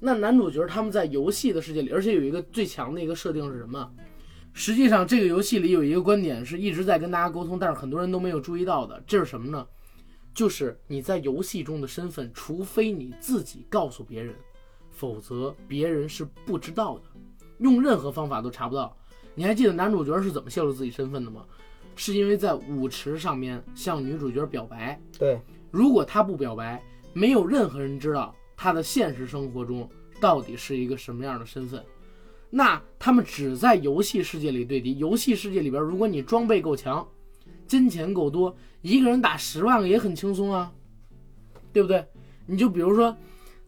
那男主角他们在游戏的世界里，而且有一个最强的一个设定是什么？实际上，这个游戏里有一个观点是一直在跟大家沟通，但是很多人都没有注意到的，这是什么呢？就是你在游戏中的身份，除非你自己告诉别人，否则别人是不知道的，用任何方法都查不到。你还记得男主角是怎么泄露自己身份的吗？是因为在舞池上面向女主角表白，对，如果他不表白，没有任何人知道他的现实生活中到底是一个什么样的身份。那他们只在游戏世界里对敌。游戏世界里边，如果你装备够强，金钱够多，一个人打十万个也很轻松啊，对不对？你就比如说，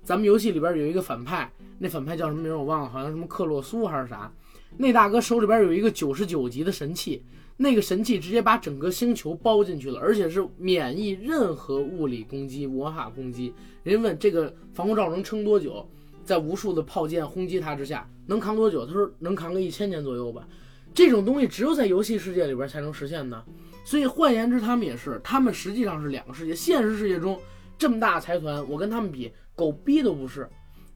咱们游戏里边有一个反派，那反派叫什么名儿我忘了，好像什么克洛苏还是啥。那大哥手里边有一个九十九级的神器，那个神器直接把整个星球包进去了，而且是免疫任何物理攻击、魔法攻击。人家问这个防护罩能撑多久，在无数的炮舰轰击它之下能扛多久？他说能扛个一千年左右吧。这种东西只有在游戏世界里边才能实现呢。所以换言之，他们也是，他们实际上是两个世界。现实世界中这么大财团，我跟他们比，狗逼都不是。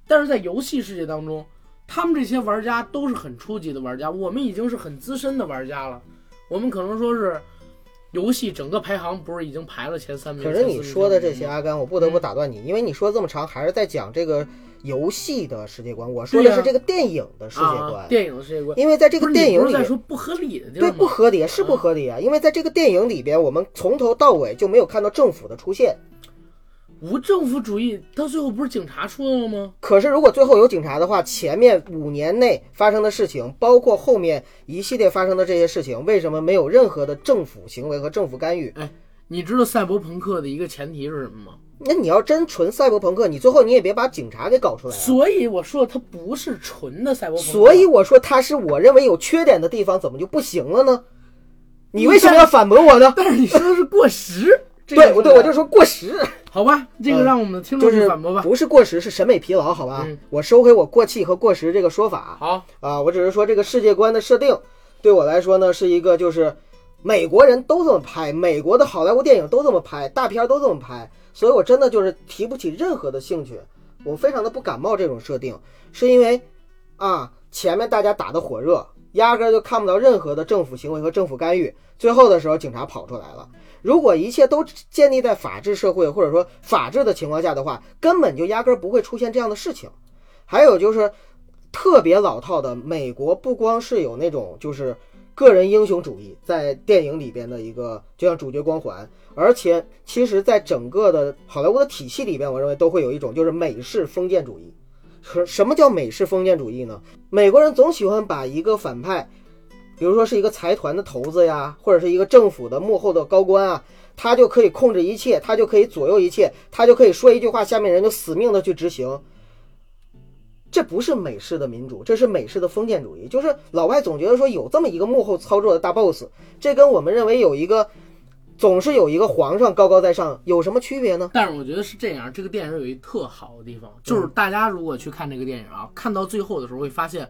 但是在游戏世界当中，他们这些玩家都是很初级的玩家，我们已经是很资深的玩家了。我们可能说是游戏整个排行不是已经排了前三名？可是你说的这些，阿甘，我不得不打断你，因为你说这么长，还是在讲这个游戏的世界观，我说的是这个电影的世界啊观。电影的世界观，因为在这个电影里你不是在，说不合理的地对？不合理是不合理啊，因为在这个电影里边，我们从头到尾就没有看到政府的出现。无政府主义到最后不是警察出动了吗？可是如果最后有警察的话，前面五年内发生的事情，包括后面一系列发生的这些事情，为什么没有任何的政府行为和政府干预？你知道赛博朋克的一个前提是什么吗？那你要真纯赛博朋克，你最后你也别把警察给搞出来了。所以我说它不是纯的赛博朋克，所以我说它是我认为有缺点的地方，怎么就不行了呢？你为什么要反驳我呢？但是你说的是过时，这个对，我对我就说过时，好吧，这个让我们的听众就是去反驳吧。不是过时，是审美疲劳，好吧？嗯我收回我过气和过时这个说法好，啊，我只是说这个世界观的设定对我来说呢，是一个就是美国人都这么拍，美国的好莱坞电影都这么拍，大片都这么拍，所以我真的就是提不起任何的兴趣，我非常的不感冒这种设定，是因为啊前面大家打得火热，压根就看不到任何的政府行为和政府干预，最后的时候警察跑出来了。如果一切都建立在法治社会或者说法治的情况下的话，根本就压根不会出现这样的事情。还有就是特别老套的，美国不光是有那种就是个人英雄主义在电影里边的一个，就像主角光环，而且其实在整个的好莱坞的体系里边，我认为都会有一种就是美式封建主义。什什么叫美式封建主义呢？美国人总喜欢把一个反派，比如说是一个财团的头子呀，或者是一个政府的幕后的高官啊，他就可以控制一切，他就可以左右一切，他就可以说一句话，下面人就死命的去执行。这不是美式的民主，这是美式的封建主义。就是老外总觉得说有这么一个幕后操作的大 boss，这跟我们认为有一个总是有一个皇上高高在上有什么区别呢？但是我觉得是这样，这个电影有一特好的地方，就是大家如果去看这个电影啊，看到最后的时候会发现，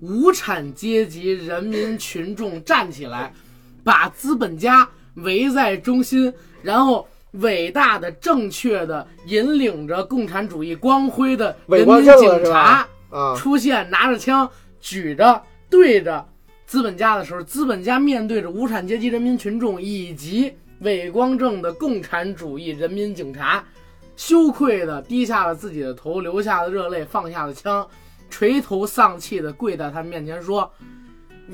无产阶级人民群众站起来，把资本家围在中心，然后伟大的、正确的引领着共产主义光辉的人民警察？啊，出现，拿着枪举着对着资本家的时候，资本家面对着无产阶级人民群众以及伟光正的共产主义人民警察，羞愧的低下了自己的头，流下了热泪，放下了枪，垂头丧气的跪在他面前说：“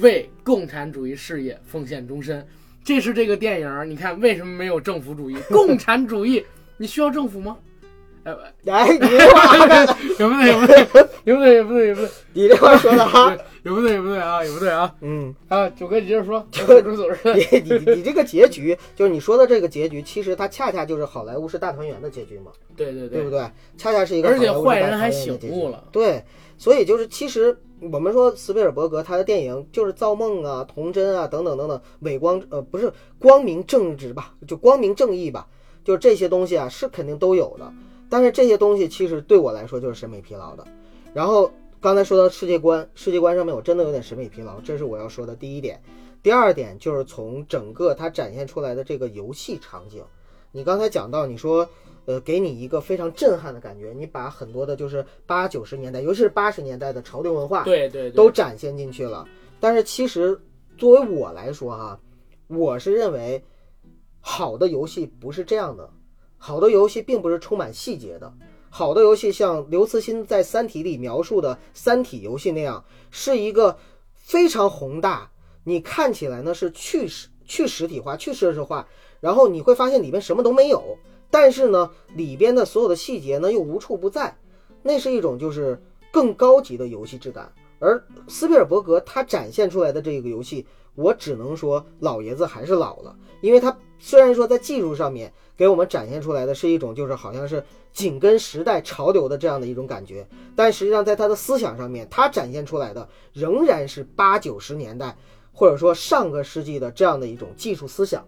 为共产主义事业奉献终身。”这是这个电影，你看为什么没有政府主义？共产主义，你需要政府吗？哎，哎，你这话，有不对？有不对？有不对？有不对？有不对？你这话说的哈，有不对？有不对啊？有？不对啊？嗯，啊，九哥，你接着说。你你你这个结局，就是你说的这个结局，其实它恰恰就是好莱坞是大团圆的结局嘛？对对对，对不对？恰恰是一个而且坏人还醒悟了。对，所以就是其实我们说斯皮尔伯格他的电影就是造梦啊、童真啊等等等等，伪光呃不是光明正直吧？就光明正义吧？就这些东西啊是肯定都有的。但是这些东西其实对我来说就是审美疲劳的。然后刚才说到世界观，世界观上面我真的有点审美疲劳，这是我要说的第一点。第二点就是从整个它展现出来的这个游戏场景，你刚才讲到你说，呃，给你一个非常震撼的感觉，你把很多的就是八九十年代，尤其是八十年代的潮流文化，对对，都展现进去了。但是其实作为我来说哈，我是认为好的游戏不是这样的。好的游戏并不是充满细节的，好的游戏像刘慈欣在《三体》里描述的《三体》游戏那样，是一个非常宏大，你看起来呢是去实去实体化、去设施化，然后你会发现里面什么都没有，但是呢里边的所有的细节呢又无处不在，那是一种就是更高级的游戏质感。而斯皮尔伯格他展现出来的这个游戏，我只能说老爷子还是老了，因为他虽然说在技术上面。给我们展现出来的是一种，就是好像是紧跟时代潮流的这样的一种感觉，但实际上在他的思想上面，他展现出来的仍然是八九十年代或者说上个世纪的这样的一种技术思想，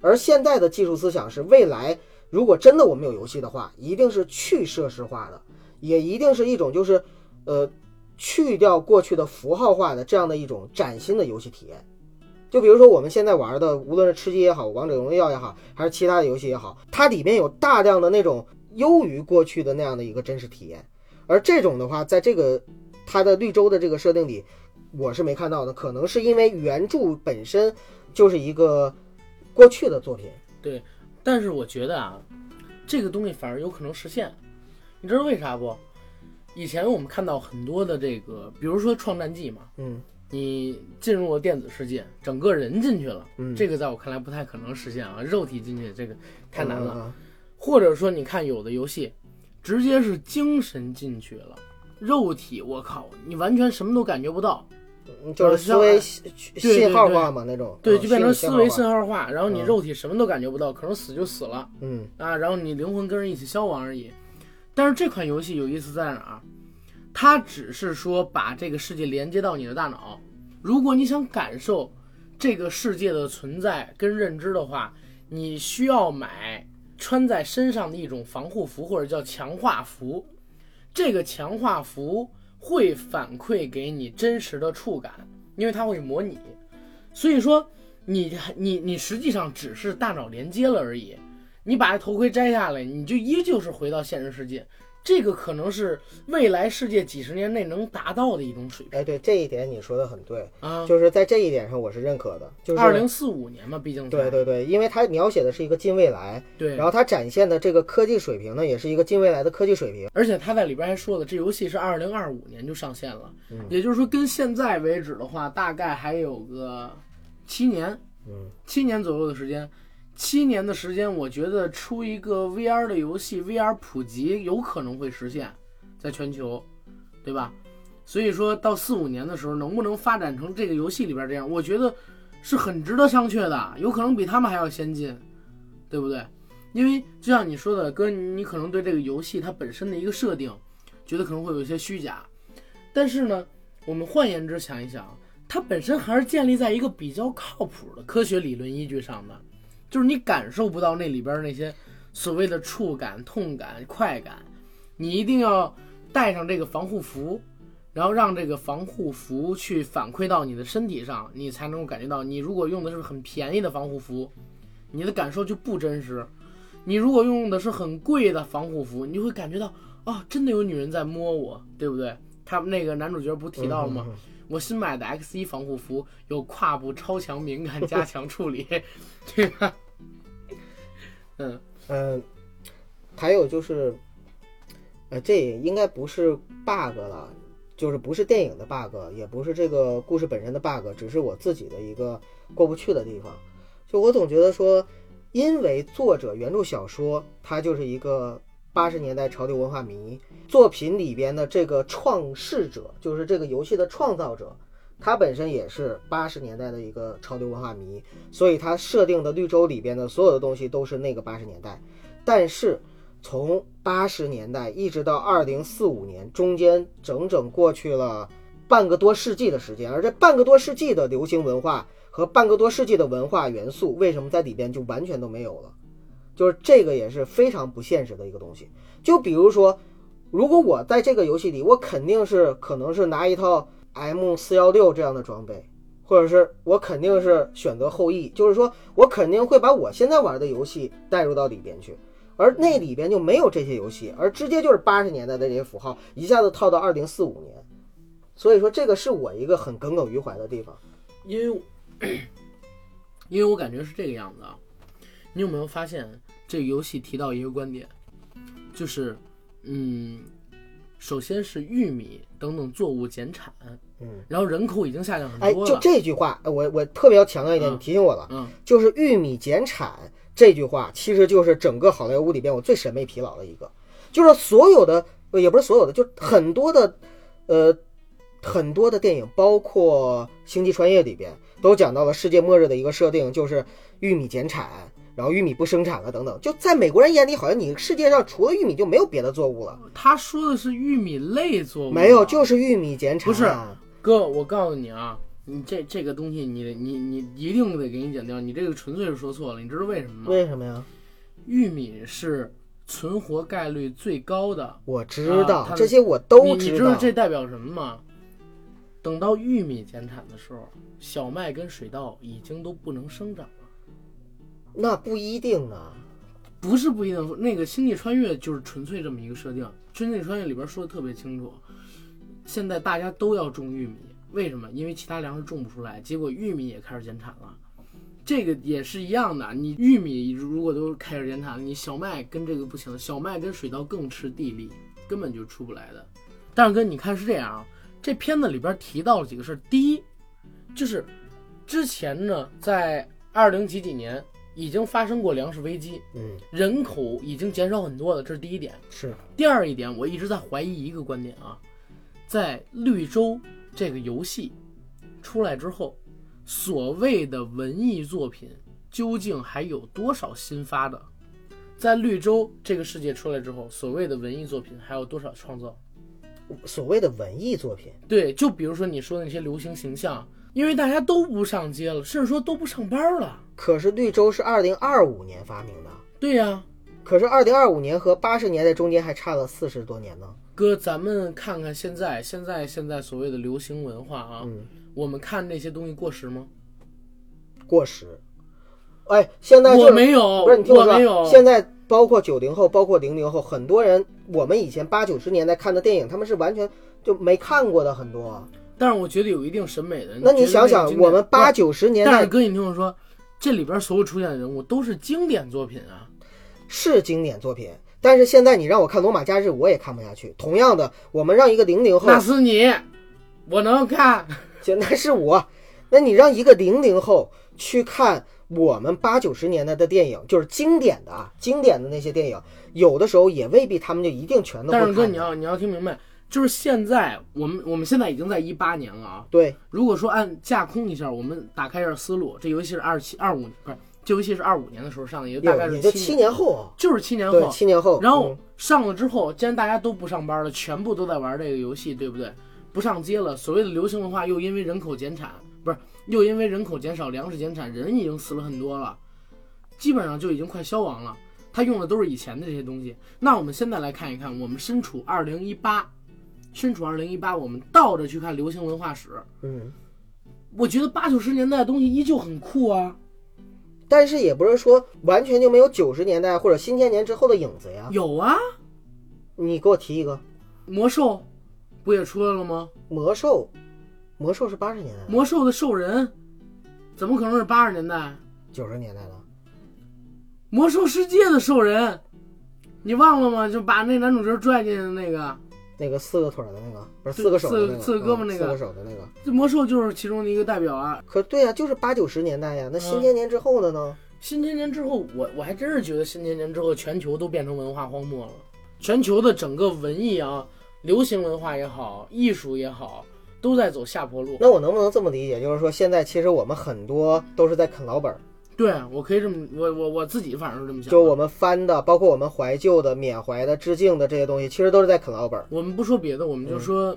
而现在的技术思想是未来如果真的我们有游戏的话，一定是去设施化的，也一定是一种就是呃去掉过去的符号化的这样的一种崭新的游戏体验。就比如说我们现在玩的，无论是吃鸡也好，王者荣耀也好，还是其他的游戏也好，它里面有大量的那种优于过去的那样的一个真实体验。而这种的话，在这个它的绿洲的这个设定里，我是没看到的。可能是因为原著本身就是一个过去的作品。对，但是我觉得啊，这个东西反而有可能实现。你知道为啥不？以前我们看到很多的这个，比如说《创战记》嘛，嗯。你进入了电子世界，整个人进去了，这个在我看来不太可能实现啊，肉体进去这个太难了。或者说，你看有的游戏，直接是精神进去了，肉体我靠，你完全什么都感觉不到，就是思维信号化嘛那种，对，就变成思维信号化，然后你肉体什么都感觉不到，可能死就死了，嗯啊，然后你灵魂跟人一起消亡而已。但是这款游戏有意思在哪儿？它只是说把这个世界连接到你的大脑。如果你想感受这个世界的存在跟认知的话，你需要买穿在身上的一种防护服，或者叫强化服。这个强化服会反馈给你真实的触感，因为它会模拟。所以说，你你你实际上只是大脑连接了而已。你把头盔摘下来，你就依旧是回到现实世界。这个可能是未来世界几十年内能达到的一种水平。哎，对这一点你说的很对啊，就是在这一点上我是认可的。就是二零四五年嘛，毕竟对对对，因为它描写的是一个近未来，对，然后它展现的这个科技水平呢，也是一个近未来的科技水平。而且它在里边还说了，这游戏是二零二五年就上线了，也就是说跟现在为止的话，大概还有个七年，嗯，七年左右的时间。七年的时间，我觉得出一个 VR 的游戏，VR 普及有可能会实现，在全球，对吧？所以说到四五年的时候，能不能发展成这个游戏里边这样，我觉得是很值得商榷的，有可能比他们还要先进，对不对？因为就像你说的，哥，你可能对这个游戏它本身的一个设定，觉得可能会有一些虚假，但是呢，我们换言之想一想，它本身还是建立在一个比较靠谱的科学理论依据上的。就是你感受不到那里边那些所谓的触感、痛感、快感，你一定要带上这个防护服，然后让这个防护服去反馈到你的身体上，你才能够感觉到。你如果用的是很便宜的防护服，你的感受就不真实；你如果用的是很贵的防护服，你就会感觉到啊，真的有女人在摸我，对不对？他们那个男主角不提到了吗？我新买的 X 一防护服有胯部超强敏感加强处理，对吧？嗯嗯，还有就是，呃，这也应该不是 bug 了，就是不是电影的 bug，也不是这个故事本身的 bug，只是我自己的一个过不去的地方。就我总觉得说，因为作者原著小说它就是一个八十年代潮流文化迷，作品里边的这个创世者，就是这个游戏的创造者，他本身也是八十年代的一个潮流文化迷，所以他设定的绿洲里边的所有的东西都是那个八十年代。但是从八十年代一直到二零四五年，中间整整过去了半个多世纪的时间，而这半个多世纪的流行文化和半个多世纪的文化元素，为什么在里边就完全都没有了？就是这个也是非常不现实的一个东西。就比如说，如果我在这个游戏里，我肯定是可能是拿一套 M 四幺六这样的装备，或者是我肯定是选择后羿，就是说我肯定会把我现在玩的游戏带入到里边去。而那里边就没有这些游戏，而直接就是八十年代的这些符号，一下子套到二零四五年，所以说这个是我一个很耿耿于怀的地方。因为 因为我感觉是这个样子啊。你有没有发现这个游戏提到一个观点，就是嗯，首先是玉米等等作物减产，嗯，然后人口已经下降很哎，就这句话，我我特别要强调一点，嗯你提醒我了，嗯，就是玉米减产这句话，其实就是整个好莱坞里边我最审美疲劳的一个，就是所有的，呃也不是所有的，就很多的，呃，很多的电影，包括《星际穿越》里边，都讲到了世界末日的一个设定，就是玉米减产，然后玉米不生产了等等。就在美国人眼里，好像你世界上除了玉米就没有别的作物了，他说的是玉米类作物啊，没有，就是玉米减产。不是哥，我告诉你啊，你这这个东西你得你你一定得给你剪掉，你这个纯粹是说错了，你知道为什么吗？为什么呀？玉米是存活概率最高的，我知道、啊这些，我都你你知道道。这代表什么吗？等到玉米减产的时候，小麦跟水稻已经都不能生长了。那不一定啊。不是不一定，那个《星际穿越》就是纯粹这么一个设定，《星际穿越》里边说的特别清楚，现在大家都要种玉米，为什么？因为其他粮食种不出来，结果玉米也开始减产了。这个也是一样的，你玉米如果都开始减产，你小麦跟这个不行，小麦跟水稻更吃地力，根本就出不来的。但是哥，你看是这样啊，这片子里边提到了几个事儿，第一，就是之前呢，在二零几几年已经发生过粮食危机，嗯，人口已经减少很多了，这是第一点。是第二一点，我一直在怀疑一个观点啊，在绿洲这个游戏出来之后，所谓的文艺作品究竟还有多少新发的？在绿洲这个世界出来之后，所谓的文艺作品还有多少创造？所谓的文艺作品。对，就比如说你说的那些流行形象，因为大家都不上街了，甚至说都不上班了。可是绿洲是二零二五年发明的，对呀、可是二零二五年和八十年代中间还差了四十多年呢。哥，咱们看看现在，现在现在所谓的流行文化啊，嗯，我们看那些东西过时吗？过时。哎，现在就我没有，不是你听说，我没有。现在包括九零后，包括零零后，很多人我们以前八九十年代看的电影，他们是完全就没看过的很多。但是我觉得有一定审美的。那你想想，我们八九十年代哥，你听我说，这里边所有出现的人物都是经典作品啊。是经典作品，但是现在你让我看《罗马假日》，我也看不下去。同样的，我们让一个零零后那是你，我能看。就那是我，那你让一个零零后去看我们八九十年代的电影，就是经典的啊，经典的那些电影，有的时候也未必他们就一定全都会但是哥，你要你要听明白，就是现在我们我们现在已经在一八年了啊。对，如果说按架空一下，我们打开一下思路，这游戏是二七二五不是，这游戏是二五年的时候上的，也就大概是七七年后啊，就是七年对，后。七年后。然后嗯上了之后，既然大家都不上班了，全部都在玩这个游戏，对不对？不上街了，所谓的流行文化又因为人口减产，不是又因为人口减少、粮食减产，人已经死了很多了，基本上就已经快消亡了。他用的都是以前的这些东西。那我们现在来看一看，我们身处二零一八，身处二零一八，我们倒着去看流行文化史，嗯，我觉得八九十年代的东西依旧很酷啊。但是也不是说完全就没有九十年代或者新千年之后的影子呀。有啊，你给我提一个魔兽不也出来了吗？魔兽，魔兽是八十年代的，魔兽的兽人怎么可能是八十年代？九十年代的。魔兽世界的兽人，你忘了吗？就把那男主角拽进去的那个，那个四个腿儿的那个，不是四个手的那个，四个胳膊那个嗯四个手的那个。这魔兽就是其中的一个代表啊。可对呀、就是八九十年代呀。那新嗯千年之后的呢？新千年之后，我我还真是觉得新千年之后，全球都变成文化荒漠了。全球的整个文艺啊，流行文化也好，艺术也好，都在走下坡路。那我能不能这么理解？就是说，现在其实我们很多都是在啃老本儿，对我可以这么，我我我自己反正是这么想。就我们翻的，包括我们怀旧的、缅怀的、致敬的这些东西，其实都是在啃老本儿。我们不说别的，我们就说，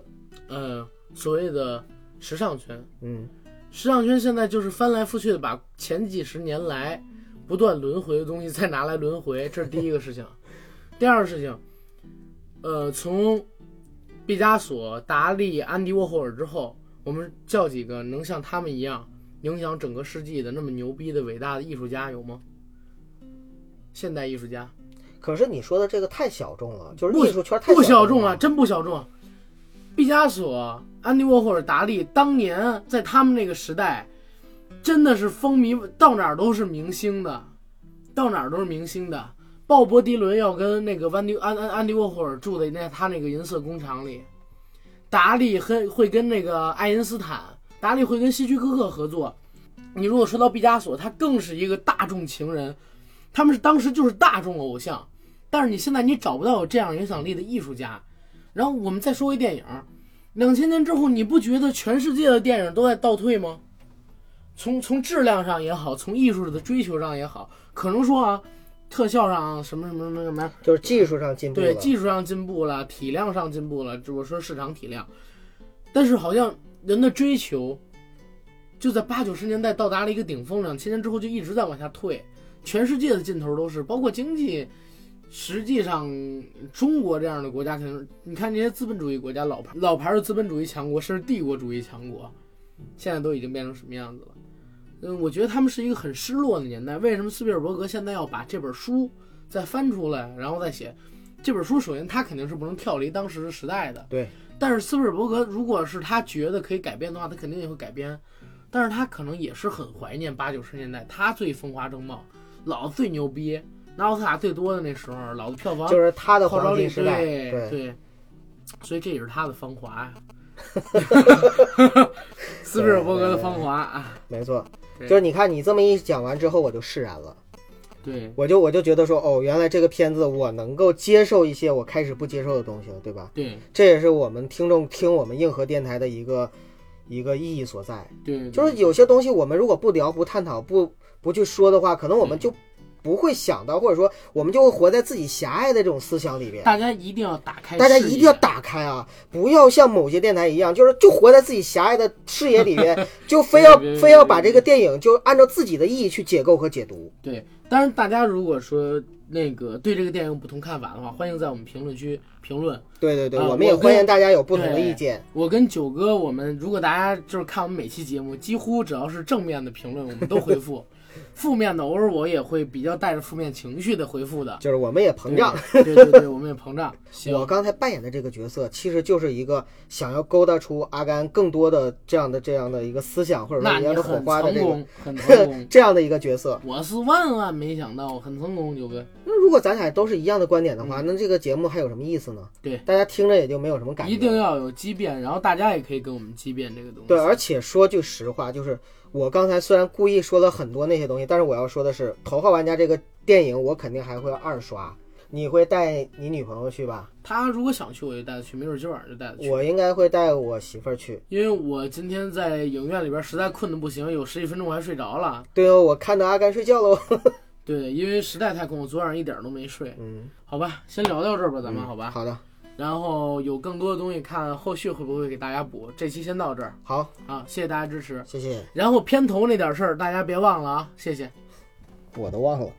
呃，所谓的时尚圈，嗯，时尚圈现在就是翻来覆去的把前几十年来不断轮回的东西再拿来轮回，这是第一个事情。第二个事情，呃，从毕加索、达利、安迪沃霍尔之后，我们叫几个能像他们一样影响整个世纪的那么牛逼的伟大的艺术家有吗？现代艺术家可是你说的这个太小众了，就是艺术圈太不小众众啊，真不小众。毕加索、安迪沃霍尔、达利当年在他们那个时代，真的是风靡，到哪儿都是明星的，到哪儿都是明星的。鲍勃迪伦要跟那个安迪安安安迪沃霍尔住在那他那个银色工厂里，达利和会跟那个爱因斯坦，达利会跟希区柯克合作。你如果说到毕加索，他更是一个大众情人，他们是当时就是大众偶像。但是你现在你找不到有这样影响力的艺术家。然后我们再说回电影，两千年之后，你不觉得全世界的电影都在倒退吗？从从质量上也好，从艺术的追求上也好，可能说啊，特效上什么什么什么什么，就是技术上进步了。对技术上进步了，体量上进步了，只不过说市场体量，但是好像人的追求就在八九十年代到达了一个顶峰，两千年之后就一直在往下退，全世界的尽头都是，包括经济。实际上，中国这样的国家，可能你看这些资本主义国家，老牌老牌的资本主义强国，甚至帝国主义强国，现在都已经变成什么样子了？嗯，我觉得他们是一个很失落的年代。为什么斯皮尔伯格现在要把这本书再翻出来，然后再写？这本书首先他肯定是不能跳离当时的时代的，对。但是斯皮尔伯格如果是他觉得可以改编的话，他肯定也会改编。但是他可能也是很怀念八九十年代他最风华正茂，老子最牛逼，拿奥斯卡最多的那时候，老子票房就是他的号召力黄金时代。对对，所以这也是他的芳华呀，斯皮尔伯格的芳华啊，没错。就是你看你这么一讲完之后，我就释然了。对我就我就觉得说，哦，原来这个片子我能够接受一些我开始不接受的东西了，对吧？对这也是我们听众听我们硬核电台的一个一个意义所在。对，就是有些东西我们如果不聊、不探讨、不不去说的话，可能我们就不会想到，或者说我们就会活在自己狭隘的这种思想里边。大家一定要打开，大家一定要。打开啊！不要像某些电台一样，就是就活在自己狭隘的视野里边，就非要非要把这个电影就按照自己的意义去解构和解读。对，当然大家如果说那个对这个电影有不同看法的话，欢迎在我们评论区评论。对对对，啊我们也欢迎大家有不同的意见。我跟九哥，我们如果大家就是看我们每期节目，几乎只要是正面的评论，我们都回复；负面的偶尔我也会比较带着负面情绪的回复的。就是我们也膨胀。对，对对对，我们也膨胀。我刚才扮演的这个角色，其实就是一个想要勾搭出阿甘更多的这样的这样的一个思想，或者说一样的火花的这个成功，很成功。这样的一个角色。我是万万没想到，很成功，九哥。那如果咱俩都是一样的观点的话，那这个节目还有什么意思呢？嗯对，大家听着也就没有什么感觉。一定要有畸变，然后大家也可以跟我们畸变这个东西。对，而且说句实话，就是我刚才虽然故意说了很多那些东西，但是我要说的是，《头号玩家》这个电影我肯定还会二刷。你会带你女朋友去吧？她如果想去，我就带她去，没准今晚上就带她去。我应该会带我媳妇儿去。因为我今天在影院里边实在困得不行，有十几分钟我还睡着了。对哦，我看到阿甘睡觉喽。对，因为实在太困，我昨晚上一点都没睡。嗯，好吧，先聊到这儿吧，咱们、好吧。好的，然后有更多的东西看，后续会不会给大家补？这期先到这儿好，啊，谢谢大家支持。谢谢。然后片头那点事儿，大家别忘了啊，谢谢。我都忘了。